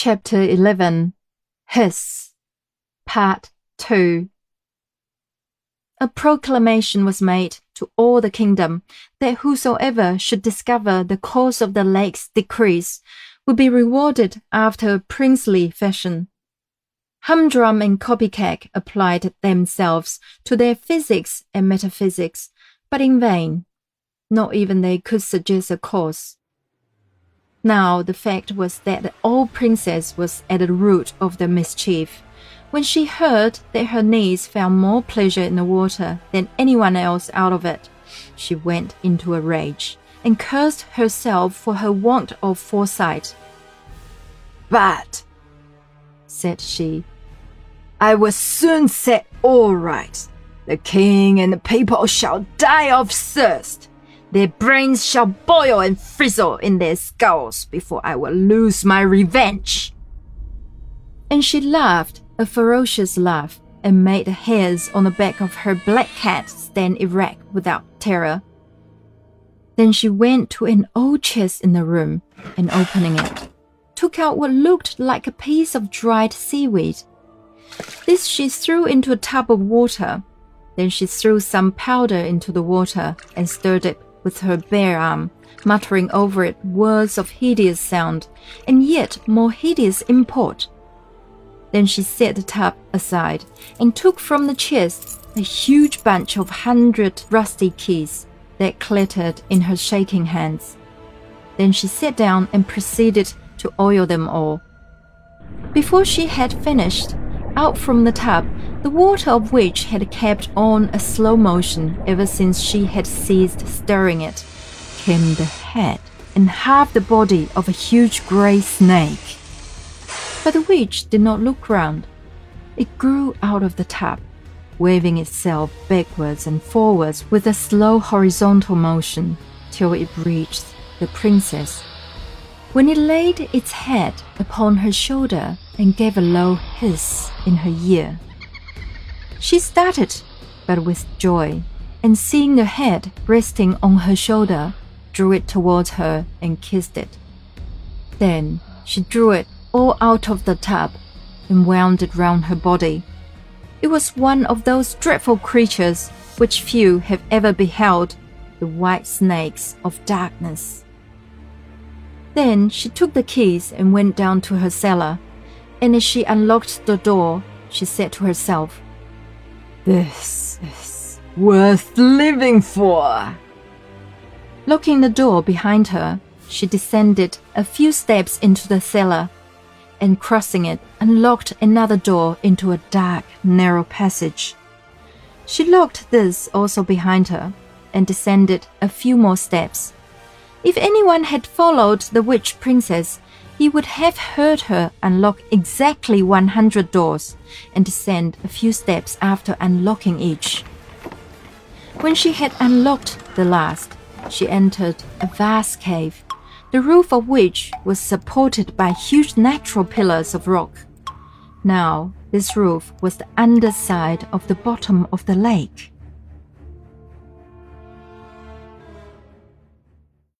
Chapter 11 Hiss Part 2 A proclamation was made to all the kingdom that whosoever should discover the cause of the lake's decrease would be rewarded after a princely fashion. Hum-Drum and Kopy-Keck applied themselves to their physics and metaphysics, but in vain. Not even they could suggest a cause. Now the fact was that the old princess was at the root of the mischief. When she heard that her niece found more pleasure in the water than anyone else out of it, she went into a rage and cursed herself for her want of foresight. But, said she, I will soon set all right. The king and the people shall die of thirst. Their brains shall boil and frizzle in their skulls before I will lose my revenge. And she laughed a ferocious laugh and made the hairs on the back of her black cat stand erect without terror. Then she went to an old chest in the room and opening it, took out what looked like a piece of dried seaweed. This she threw into a tub of water. Then she threw some powder into the water and stirred it with her bare arm, muttering over it words of hideous sound and yet more hideous import. Then she set the tub aside and took from the chest a huge bunch of hundred rusty keys that clattered in her shaking hands. Then she sat down and proceeded to oil them all. Before she had finished, out from the tub, the water of which had kept on a slow motion ever since she had ceased stirring it, came the head and half the body of a huge grey snake. But the witch did not look round. It grew out of the tub, waving itself backwards and forwards with a slow horizontal motion till it reached the princess. When it laid its head upon her shoulder and gave a low hiss in her ear, she started, but with joy, and seeing the head resting on her shoulder, drew it towards her and kissed it. Then she drew it all out of the tub and wound it round her body. It was one of those dreadful creatures which few have ever beheld, the white snakes of darkness. Then she took the keys and went down to her cellar, and as she unlocked the door, she said to herself, This is worth living for. Locking the door behind her, she descended a few steps into the cellar and crossing it, unlocked another door into a dark, narrow passage. She locked this also behind her and descended a few more steps. If anyone had followed the witch princess, he would have heard her unlock exactly 100 doors and descend a few steps after unlocking each. When she had unlocked the last, she entered a vast cave the roof of which was supported by huge natural pillars of rock. Now, this roof was the underside of the bottom of the lake.